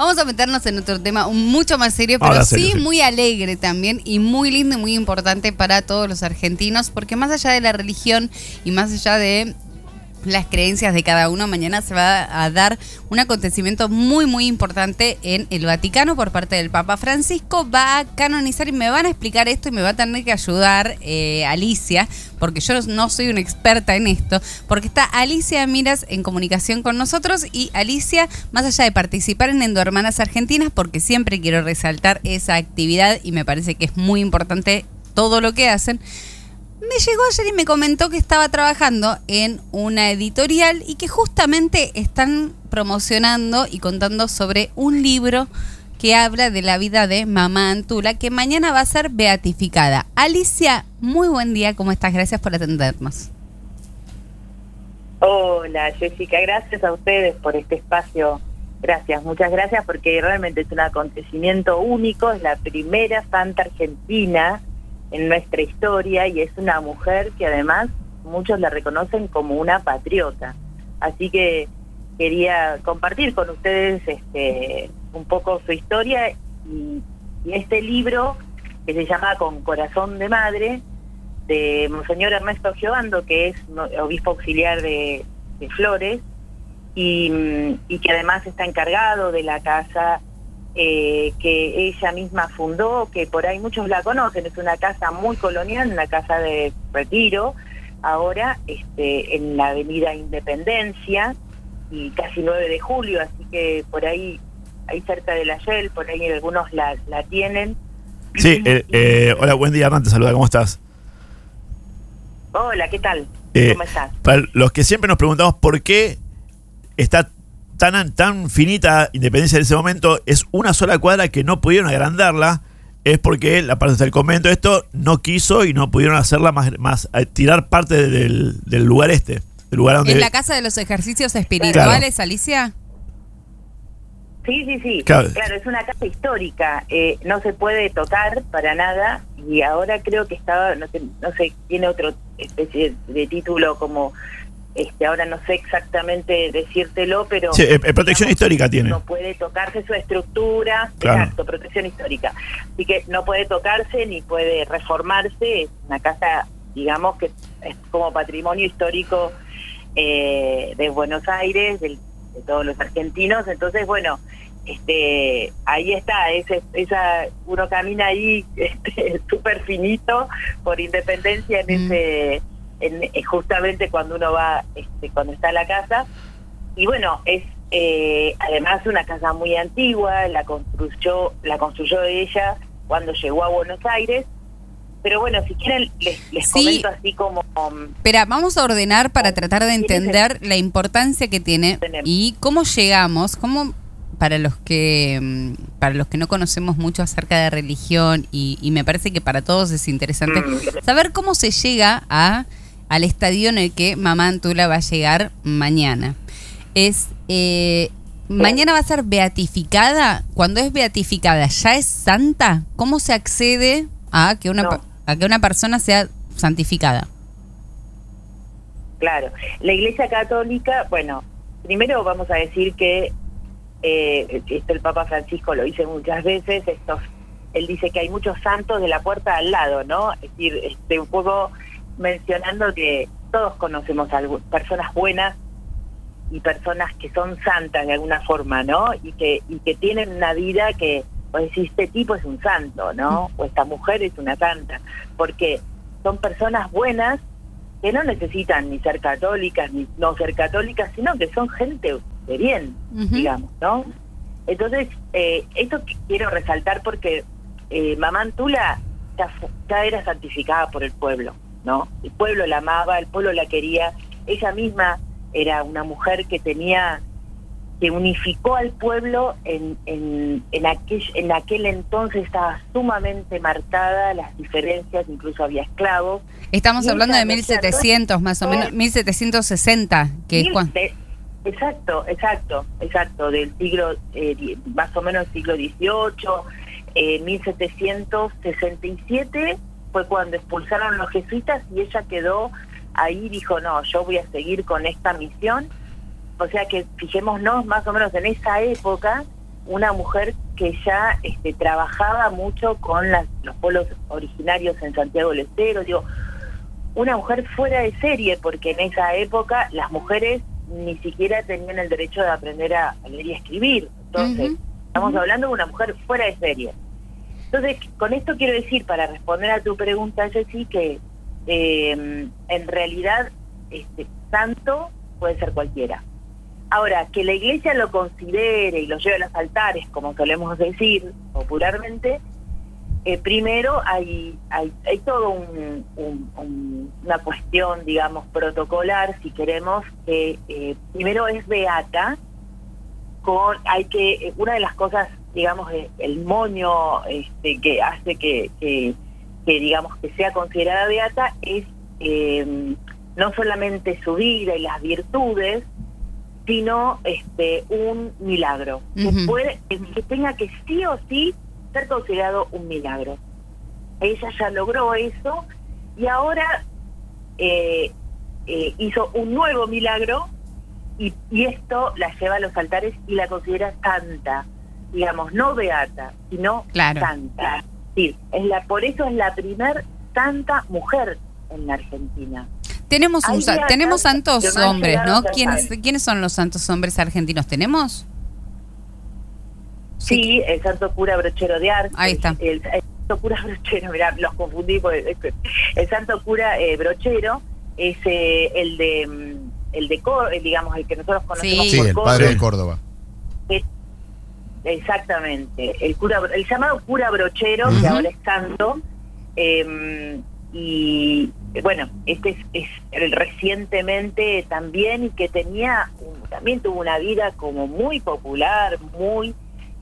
Vamos a meternos en otro tema mucho más serio, pero Ahora sí, serio, sí. muy alegre también y muy lindo y muy importante para todos los argentinos, porque más allá de la religión y más allá de las creencias de cada uno, mañana se va a dar un acontecimiento muy, muy importante en el Vaticano por parte del Papa Francisco. Va a canonizar y me van a explicar esto y me va a tener que ayudar eh, Alicia, porque yo no soy una experta en esto, porque está Alicia Miras en comunicación con nosotros y Alicia, más allá de participar en Endohermanas Argentinas, porque siempre quiero resaltar esa actividad y me parece que es muy importante todo lo que hacen. Me llegó ayer y me comentó que estaba trabajando en una editorial y que justamente están promocionando y contando sobre un libro que habla de la vida de Mamá Antula, que mañana va a ser beatificada. Alicia, muy buen día, ¿cómo estás? Gracias por atendernos. Hola Jessica, gracias a ustedes por este espacio. Gracias, muchas gracias porque realmente es un acontecimiento único, es la primera santa argentina en nuestra historia y es una mujer que además muchos la reconocen como una patriota. Así que quería compartir con ustedes este, un poco su historia y, este libro que se llama Con Corazón de Madre de Monseñor Ernesto Giovando, que es obispo auxiliar de, Flores, y que además está encargado de la casa eh, que ella misma fundó, que por ahí muchos la conocen, es una casa muy colonial, una casa de retiro, ahora este, en la avenida Independencia y casi 9 de julio, así que por ahí, ahí cerca de la Shell, por ahí algunos la, la tienen. Sí, eh, eh, hola, buen día, Hernán, te saluda, ¿cómo estás? Hola, ¿qué tal? Eh, ¿Cómo estás? Para los que siempre nos preguntamos por qué está tan, tan finita Independencia en ese momento, es una sola cuadra que no pudieron agrandarla, es porque la parte del convento esto no quiso y no pudieron hacerla más, más eh, tirar parte del, del lugar este, del lugar donde... ¿En la Casa de los Ejercicios Espirituales, Alicia? Sí, sí, sí. Claro. Claro, es una casa histórica. eh, no se puede tocar para nada y ahora creo que estaba, no sé, no sé, tiene otro especie de título como, este, ahora no sé exactamente decírtelo, pero Sí, eh, eh, protección histórica tiene. No puede tocarse su estructura, Claro. exacto, protección histórica. Así que no puede tocarse ni puede reformarse. Es una casa, digamos que es como patrimonio histórico eh, de Buenos Aires, del- de todos los argentinos. Entonces, bueno, este, ahí está, ese, esa, uno camina ahí este, súper finito por Independencia en Mm. ese, en, eh, justamente cuando uno va, este, cuando está en la casa. Y bueno, es eh, además una casa muy antigua, la construyó, la construyó ella cuando llegó a Buenos Aires. Pero bueno, si quieren les, les Sí. comento así como um, Espera, vamos a ordenar para tratar de entender la importancia que tiene Tenemos. y cómo llegamos, cómo para los que mm, para los que no conocemos mucho acerca de religión y, y me parece que para todos es interesante Mm. saber cómo se llega a al estadio en el que Mamá Antula va a llegar mañana. Es eh, mañana va a ser beatificada. Cuando es beatificada, ¿ya es santa? ¿Cómo se accede a que una No. a que una persona sea santificada? Claro, la Iglesia Católica, bueno, primero vamos a decir que eh, esto el Papa Francisco lo dice muchas veces, estos, él dice que hay muchos santos de la puerta al lado, ¿no? Es decir, este, un poco mencionando que todos conocemos algu- personas buenas y personas que son santas de alguna forma, ¿no? Y que, y que tienen una vida que, o este tipo es un santo, ¿no? O esta mujer es una santa, porque son personas buenas que no necesitan ni ser católicas ni no ser católicas, sino que son gente de bien, digamos, ¿no? Entonces, eh, esto quiero resaltar porque eh, Mamá Antula ya, ya era santificada por el pueblo, ¿no? El pueblo la amaba, el pueblo la quería, ella misma era una mujer que tenía que unificó al pueblo en, en, en, aquel, en aquel entonces estaba sumamente marcada las diferencias, incluso había esclavos, Estamos Y hablando de ella decía, 1700 más o menos, 1760, que es Mil- cuan- de- exacto, exacto, exacto, del siglo, eh, más o menos siglo XVIII, eh, 1767 fue cuando expulsaron los jesuitas y ella quedó ahí, dijo, no, yo voy a seguir con esta misión. O sea que fijémonos más o menos en esa época una mujer que ya este, trabajaba mucho con las, los pueblos originarios en Santiago del Estero, digo, una mujer fuera de serie, porque en esa época las mujeres ni siquiera tenían el derecho de aprender a, leer y escribir. Entonces, estamos hablando de una mujer fuera de serie. Entonces, con esto quiero decir, para responder a tu pregunta, Jessy, que eh, en realidad este santo puede ser cualquiera. Ahora, que la iglesia lo considere y lo lleve a los altares, como solemos decir popularmente, eh, primero hay, hay, todo un, una cuestión, digamos, protocolar, si queremos, que eh, primero es beata, con, hay que, una de las cosas, digamos, el moño este, que hace que, que, digamos, que sea considerada beata es eh, no solamente su vida y las virtudes, sino este un milagro, que, puede, que tenga que sí o sí ser considerado un milagro. Ella ya logró eso y ahora eh, eh, hizo un nuevo milagro y, esto la lleva a los altares y la considera santa, digamos, no beata, sino santa. Sí, es la, por eso es la primer santa mujer en la Argentina. Tenemos, un, tenemos santos hombres, ¿no? ¿Quiénes, ¿Quiénes son los santos hombres argentinos? ¿Tenemos? Sí, el santo cura brochero de Arte. Ahí está. El, santo cura brochero, mirá, los confundí. el santo cura eh, brochero es eh, el de mm, el de digamos el que nosotros conocemos sí. el padre de Córdoba exactamente. El cura el llamado cura brochero que ahora es santo eh, y bueno, este es, el recientemente también y que tenía, también tuvo una vida como muy popular, muy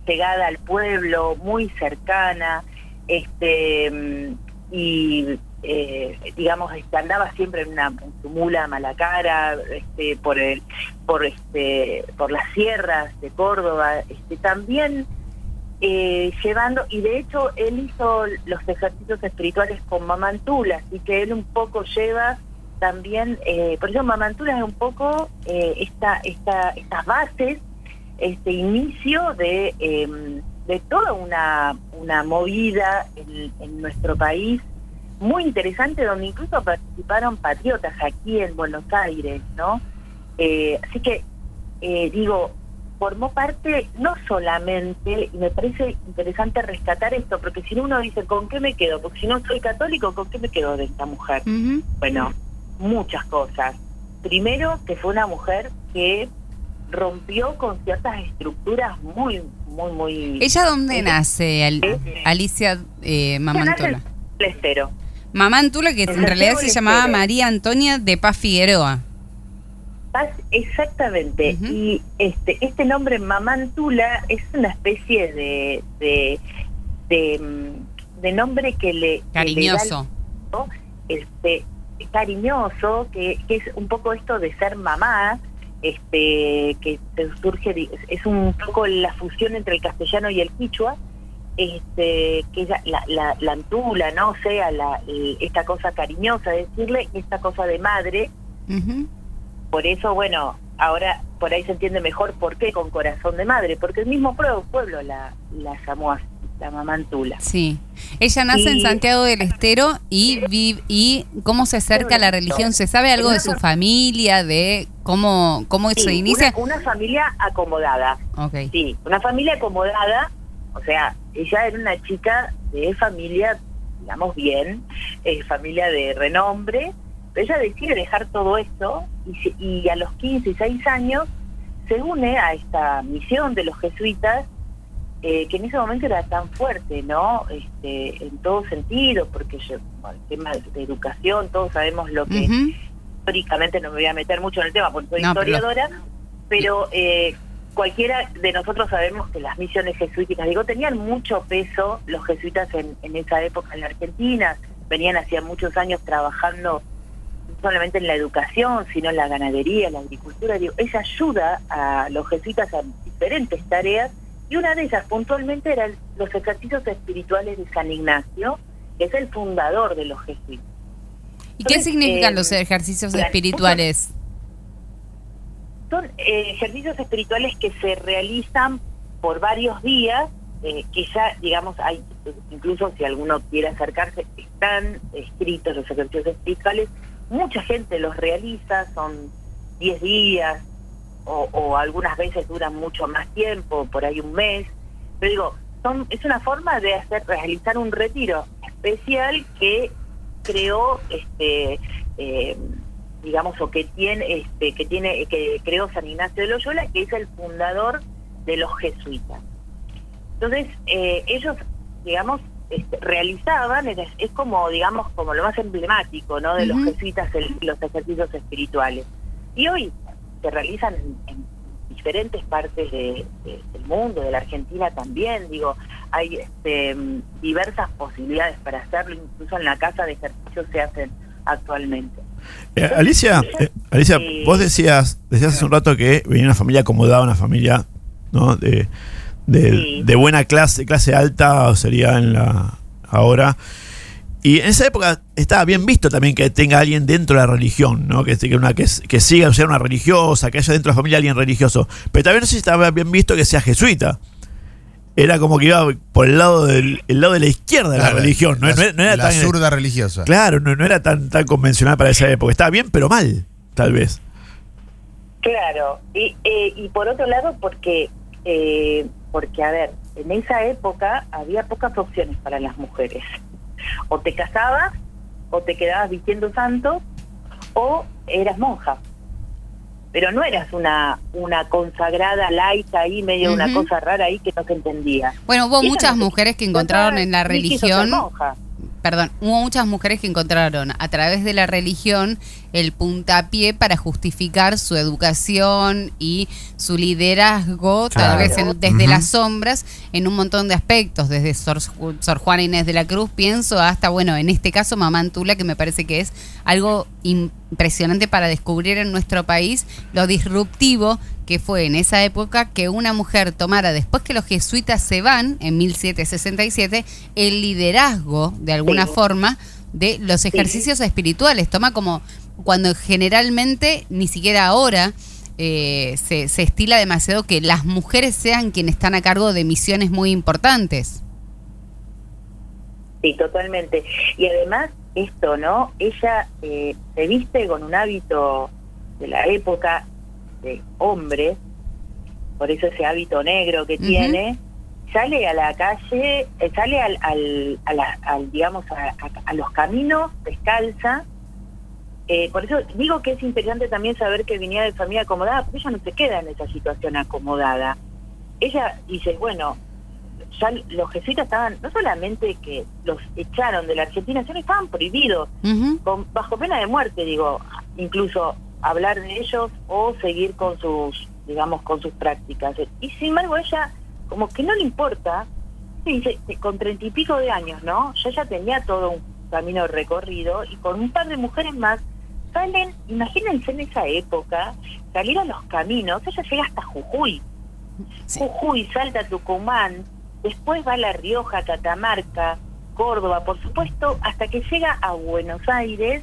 pegada al pueblo, muy cercana, este y eh, digamos este, andaba siempre en, una, en su mula mala cara este, por el por este por las sierras de Córdoba este también eh, llevando, y de hecho él hizo los ejercicios espirituales con Mamantula, así que él un poco lleva también, eh, por eso Mamantula es un poco eh, esta, esta, estas bases, este inicio de, em, de toda una, una movida en nuestro país muy interesante, donde incluso participaron patriotas aquí en Buenos Aires, ¿no? así que, digo, formó parte no solamente, y me parece interesante rescatar esto, porque si uno dice, ¿con qué me quedo? Porque si no soy católico, ¿con qué me quedo de esta mujer? Bueno, muchas cosas. Primero, que fue una mujer que rompió con ciertas estructuras muy, muy, muy... ¿Ella dónde nace, Alicia eh, Mamantula? Estero. Mamantula, que en realidad se llamaba María Antonia de Paz Figueroa. Exactamente. Y este este nombre Mamantula es una especie de de, de, mm, nombre que le cariñoso, este cariñoso que, que, es un poco esto de ser mamá este que surge es un poco la fusión entre el castellano y el quichua este que la, la, la, antula no o sea la, esta cosa cariñosa decirle esta cosa de madre por eso, bueno, ahora por ahí se entiende mejor por qué con corazón de madre, porque el mismo pueblo la, la llamó así, la mamantula. Sí. Ella nace en Santiago del Estero y vive, y cómo se acerca a la religión. ¿Se sabe algo de su familia, de cómo, cómo se inicia? Una, familia acomodada. Okay. Sí, una familia acomodada. O sea, ella era una chica de familia, digamos bien, eh, familia de renombre, ella decide dejar todo esto y, a los 15 y 6 años se une a esta misión de los jesuitas eh, que en ese momento era tan fuerte, ¿no? Este, en todo sentido, porque yo, el tema de educación, todos sabemos lo que históricamente no me voy a meter mucho en el tema porque soy historiadora, pero, eh, cualquiera de nosotros sabemos que las misiones jesuíticas, digo, tenían mucho peso los jesuitas en, en esa época en la Argentina, venían hacía muchos años trabajando solamente en la educación, sino en la ganadería, en la agricultura. Digo, ella ayuda a los jesuitas a diferentes tareas y una de ellas puntualmente eran los ejercicios espirituales de San Ignacio, que es el fundador de los jesuitas. ¿Y qué significan los eh, ejercicios espirituales? Son eh, ejercicios espirituales que se realizan por varios días, eh, que ya, digamos, hay, incluso si alguno quiere acercarse, están escritos los ejercicios espirituales, mucha gente los realiza, son 10 días, o, o algunas veces duran mucho más tiempo, por ahí un mes, pero digo, son, es una forma de hacer realizar un retiro especial que creó este eh, digamos o que tiene este que tiene que creó San Ignacio de Loyola que es el fundador de los jesuitas. Entonces eh, ellos digamos este, realizaban es, es, como digamos como lo más emblemático no de los jesuitas el, los ejercicios espirituales. Y hoy se realizan en, en diferentes partes de, de, del mundo, de la Argentina también, digo, hay este, diversas posibilidades para hacerlo, incluso en la casa de ejercicio se hacen actualmente. Eh, Alicia, eh, Alicia, vos decías, decías hace un rato que venía una familia acomodada, una familia ¿no? de, de, sí. de buena clase, clase alta, sería en la ahora. Y en esa época estaba bien visto también que tenga alguien dentro de la religión, ¿no? Que, que, una, que, que siga, sea una religiosa, que haya dentro de la familia alguien religioso. Pero también no sé si estaba bien visto que sea jesuita. Era como que iba por el lado del el lado de la izquierda de Claro, la religión. No, la, no- no era la tan, zurda religiosa. Claro, no, no era tan, tan convencional para esa época. Estaba bien, pero mal, tal vez. Claro, y, eh, y por otro lado, porque, eh, porque, a ver, en esa época había pocas opciones para las mujeres. O te casabas, o te quedabas vistiendo santo, o eras monja. Pero no eras una, una consagrada laica ahí, medio una cosa rara ahí que no se entendía. Bueno, hubo muchas mujeres que encontraron en la religión monja. perdón, hubo muchas mujeres que encontraron a través de la religión el puntapié para justificar su educación y su liderazgo, tal vez en- desde las sombras, en un montón de aspectos, desde Sor, Sor Juana Inés de la Cruz, pienso, hasta, bueno, en este caso Mamá Antula, que me parece que es algo impresionante para descubrir en nuestro país lo disruptivo que fue en esa época que una mujer tomara, después que los jesuitas se van, en 1767, el liderazgo, de alguna Sí. forma, de los ejercicios espirituales. Toma como cuando generalmente, ni siquiera ahora, eh, se, se estila demasiado que las mujeres sean quienes están a cargo de misiones muy importantes. Sí, totalmente. Y además, esto, ¿no? Ella eh, se viste con un hábito de la época de hombre, por eso ese hábito negro que tiene, sale a la calle, eh, sale al, al, a la- al, digamos, a, a- a los caminos descalza. Eh, por eso digo que es interesante también saber que venía de familia acomodada, porque ella no se queda en esa situación acomodada. Ella dice, bueno, ya los jesuitas estaban, no solamente que los echaron de la Argentina, sino que estaban prohibidos, con, bajo pena de muerte, digo, incluso hablar de ellos o seguir con sus, digamos, con sus prácticas. Y sin embargo ella, como que no le importa, dice, con treinta y pico de años, ¿no? Yo ya tenía todo un camino recorrido y con un par de mujeres más salen, imagínense en esa época, salir a los caminos, ella llega hasta Jujuy. Sí. Jujuy, Salta, Tucumán, después va a La Rioja, Catamarca, Córdoba, por supuesto, hasta que llega a Buenos Aires,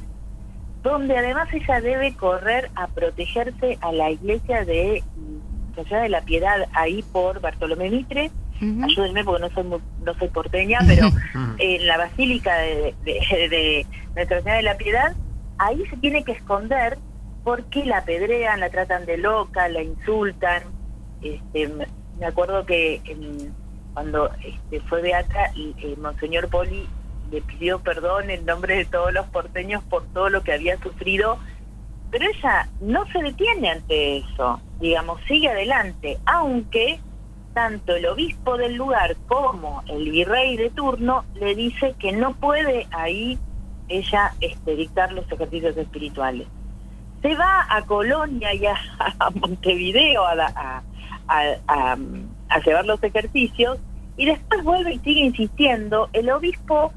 donde además ella debe correr a protegerse a la iglesia de Ciudad de la Piedad, ahí por Bartolomé Mitre. Ayúdenme porque no soy muy- no soy porteña, pero en la basílica de, de, de Nuestra Señora de la Piedad, ahí se tiene que esconder porque la apedrean, la tratan de loca, la insultan. Este, me acuerdo que en- cuando este, fue Beata, y, eh, Monseñor Poli le pidió perdón en nombre de todos los porteños por todo lo que había sufrido, pero ella no se detiene ante eso, digamos, sigue adelante, aunque tanto el obispo del lugar como el virrey de turno le dice que no puede ahí ella este, dictar los ejercicios espirituales. Se va a Colonia y a, Montevideo a, a, llevar los ejercicios y después vuelve y sigue insistiendo. El obispo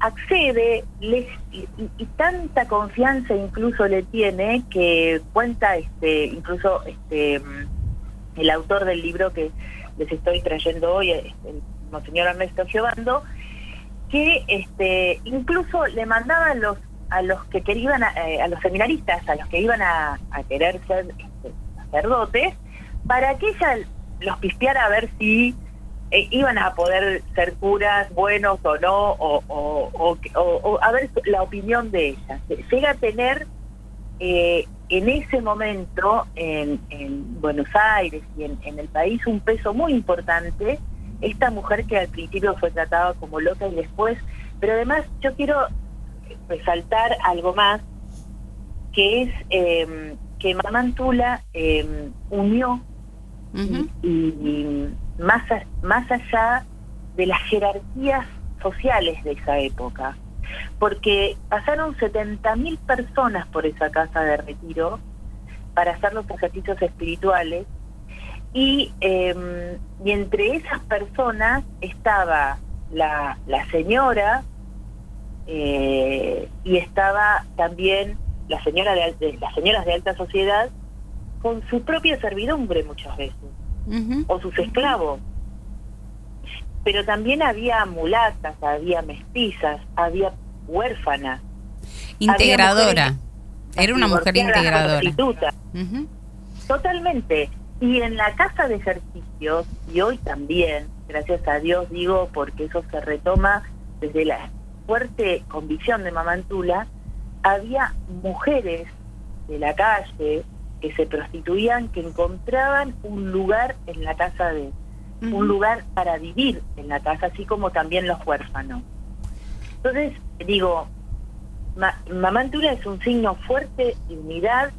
accede y, tanta confianza incluso le tiene que cuenta este incluso este el autor del libro que les estoy trayendo hoy, este, el monseñor Ernesto Giovando, que este incluso le mandaba a los a los que querían a, eh, a los seminaristas, a los que iban a, querer ser este, sacerdotes, para que ella los pispeara a ver si eh, iban a poder ser curas buenos o no, o, o, o- a ver la opinión de ella. Llega a tener eh, en ese momento en, en Buenos Aires y en el país un peso muy importante esta mujer que al principio fue tratada como loca y después, pero además yo quiero resaltar algo más que es eh, que Mamantula eh, unió y, y más, a- más allá de las jerarquías sociales de esa época. Porque pasaron 70.000 personas por esa casa de retiro para hacer los ejercicios espirituales y, eh, y entre esas personas estaba la, la señora eh, y estaba también la señora de, de- las señoras de alta sociedad con su propia servidumbre muchas veces o sus esclavos. Pero también había mulatas, había mestizas, había huérfanas. Integradora. mujeres Era una mujer integradora. Totalmente. Y en la casa de ejercicios, y hoy también, gracias a Dios digo, porque eso se retoma desde la fuerte convicción de Mamantula, había mujeres de la calle que se prostituían, que encontraban un lugar en la casa de, Ujú. un lugar para vivir en la casa, así como también los huérfanos. Entonces, digo, Ma Mamantula es un signo fuerte de unidad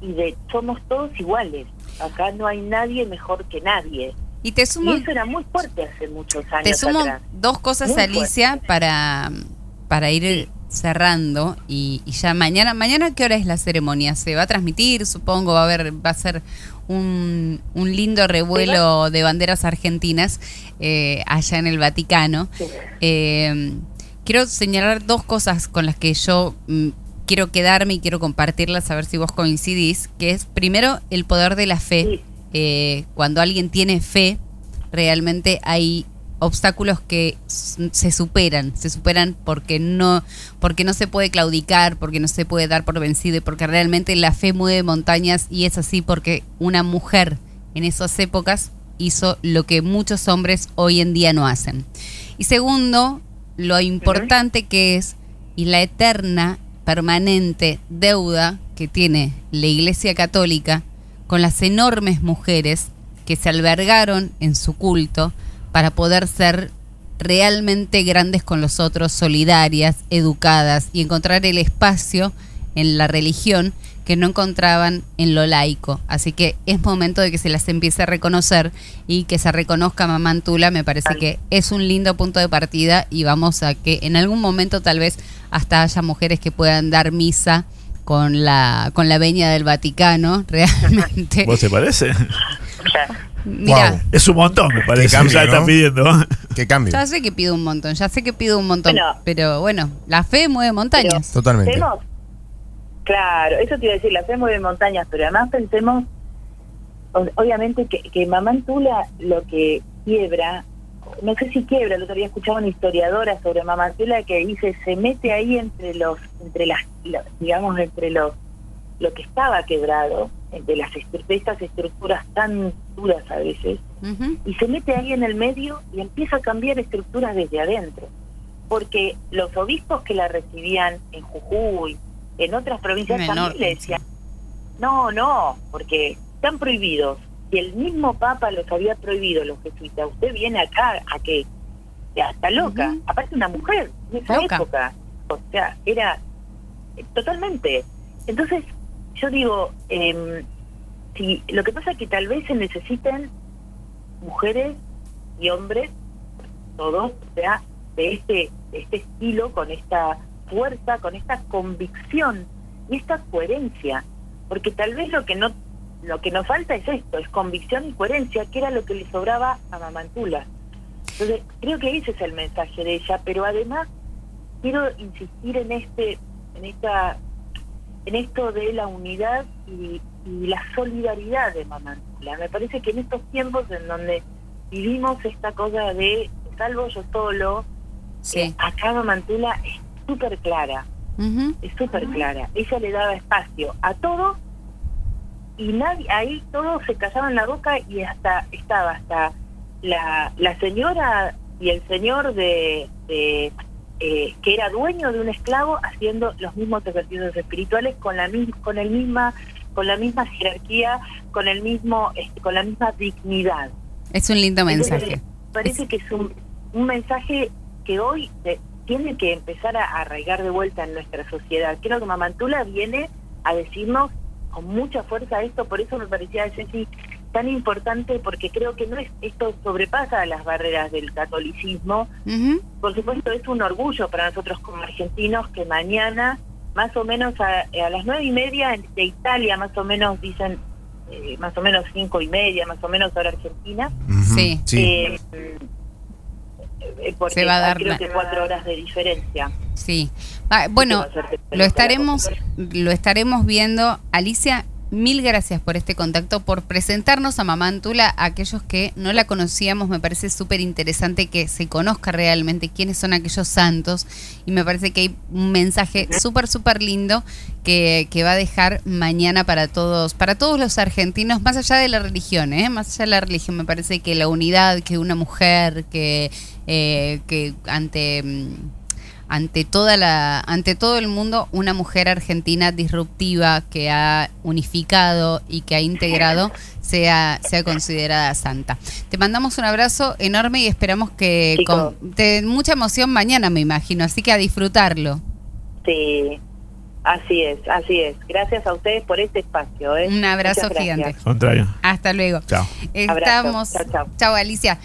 y de somos todos iguales. Acá no hay nadie mejor que nadie. Y te Y sumo, eso era muy fuerte hace muchos años te sumo atrás. dos cosas, Muy Alicia, fuerte. para, para ir cerrando. Y, y ya mañana, mañana ¿qué hora es la ceremonia? ¿Se va a transmitir? Supongo, va a haber, va a ser un, un lindo revuelo de banderas argentinas eh, allá en el Vaticano. Sí. Eh, quiero señalar dos cosas con las que yo mm, quiero quedarme y quiero compartirlas, a ver si vos coincidís, que es primero el poder de la fe. Eh, cuando alguien tiene fe, realmente hay obstáculos que se superan, se superan porque no, porque no se puede claudicar, porque no se puede dar por vencido y porque realmente la fe mueve montañas y es así porque una mujer en esas épocas hizo lo que muchos hombres hoy en día no hacen. Y segundo, lo importante que es y la eterna, permanente deuda que tiene la Iglesia Católica con las enormes mujeres que se albergaron en su culto para poder ser realmente grandes con los otros, solidarias, educadas y encontrar el espacio en la religión que no encontraban en lo laico. Así que es momento de que se las empiece a reconocer y que se reconozca a Mamantula. Me parece que es un lindo punto de partida y vamos a que en algún momento tal vez hasta haya mujeres que puedan dar misa con la con la veña del Vaticano, realmente. ¿Vos te parece? Mira, Wow. Es un montón, me parece. Qué cambio, ya ¿no? están pidiendo. Qué cambio. ya sé que pido un montón, ya sé que pido un montón, Bueno. pero bueno, la fe mueve montañas. Totalmente. Claro, eso te iba a decir, la fe mueve montañas, pero además pensemos, obviamente, que, que Mamantula lo que quiebra, no sé si quiebra, el otro día escuchaba una historiadora sobre Mamantula que dice, se mete ahí entre los, entre las, digamos, entre los, lo que estaba quebrado, de las de estas estructuras tan duras a veces, y se mete ahí en el medio y empieza a cambiar estructuras desde adentro. Porque los obispos que la recibían en Jujuy, en otras provincias también le decían, no, no, porque están prohibidos. Y el mismo Papa los había prohibido, los jesuitas. Usted viene acá a que ya está loca. Ujú. Aparte una mujer en esa Loca. época. O sea, era eh, totalmente. Entonces, yo digo, em, si lo que pasa es que tal vez se necesiten mujeres y hombres, todos, o sea, de este, de este estilo, con esta fuerza, con esta convicción y esta coherencia, porque tal vez lo que no lo que nos falta es esto, es convicción y coherencia, que era lo que le sobraba a Mamantula. Entonces, creo que ese es el mensaje de ella, pero además quiero insistir en este, en esta, en esto de la unidad y, y la solidaridad de Mamantula. Me parece que en estos tiempos en donde vivimos esta cosa de salvo yo solo, Sí. eh, acá Mamantula es súper clara, es súper clara. Ella le daba espacio a todos y nadie ahí todos se callaban la boca y hasta estaba hasta la, la señora y el señor de, de, eh, que era dueño de un esclavo haciendo los mismos ejercicios espirituales con la mis- con el misma con la misma jerarquía con el mismo este, con la misma dignidad Es un lindo Entonces, mensaje. parece que es un, un mensaje que hoy tiene que empezar a arraigar de vuelta en nuestra sociedad. Creo que Mamantula viene a decirnos con mucha fuerza esto, por eso me parecía, Ceci, tan importante, porque creo que no es esto sobrepasa las barreras del catolicismo. Por supuesto, es un orgullo para nosotros como argentinos que mañana, más o menos a, a las nueve y media de Italia, más o menos dicen, eh, más o menos cinco y media, más o menos hora Argentina, Sí. eh, eh, porque Se va a dar creo la- que cuatro horas de diferencia. Sí. Ah, bueno, lo estaremos, lo estaremos viendo. Alicia, mil gracias por este contacto, por presentarnos a Mamantula a aquellos que no la conocíamos. Me parece súper interesante que se conozca realmente quiénes son aquellos santos. Y me parece que hay un mensaje súper, súper lindo que, que va a dejar mañana para todos, para todos los argentinos, más allá de la religión, ¿eh? más allá de la religión. Me parece que la unidad, que una mujer, que, eh, que ante. Ante toda la ante todo el mundo una mujer argentina disruptiva que ha unificado y que ha integrado sea sea considerada santa. Te mandamos un abrazo enorme y esperamos que Chicos. con te- mucha emoción mañana me imagino, así que a disfrutarlo. Sí, así es, así es. Gracias a ustedes por este espacio. ¿eh? Un abrazo Muchas gigante. Contrario. Hasta luego. Chao. Estamos Chao, chao. Chao Alicia.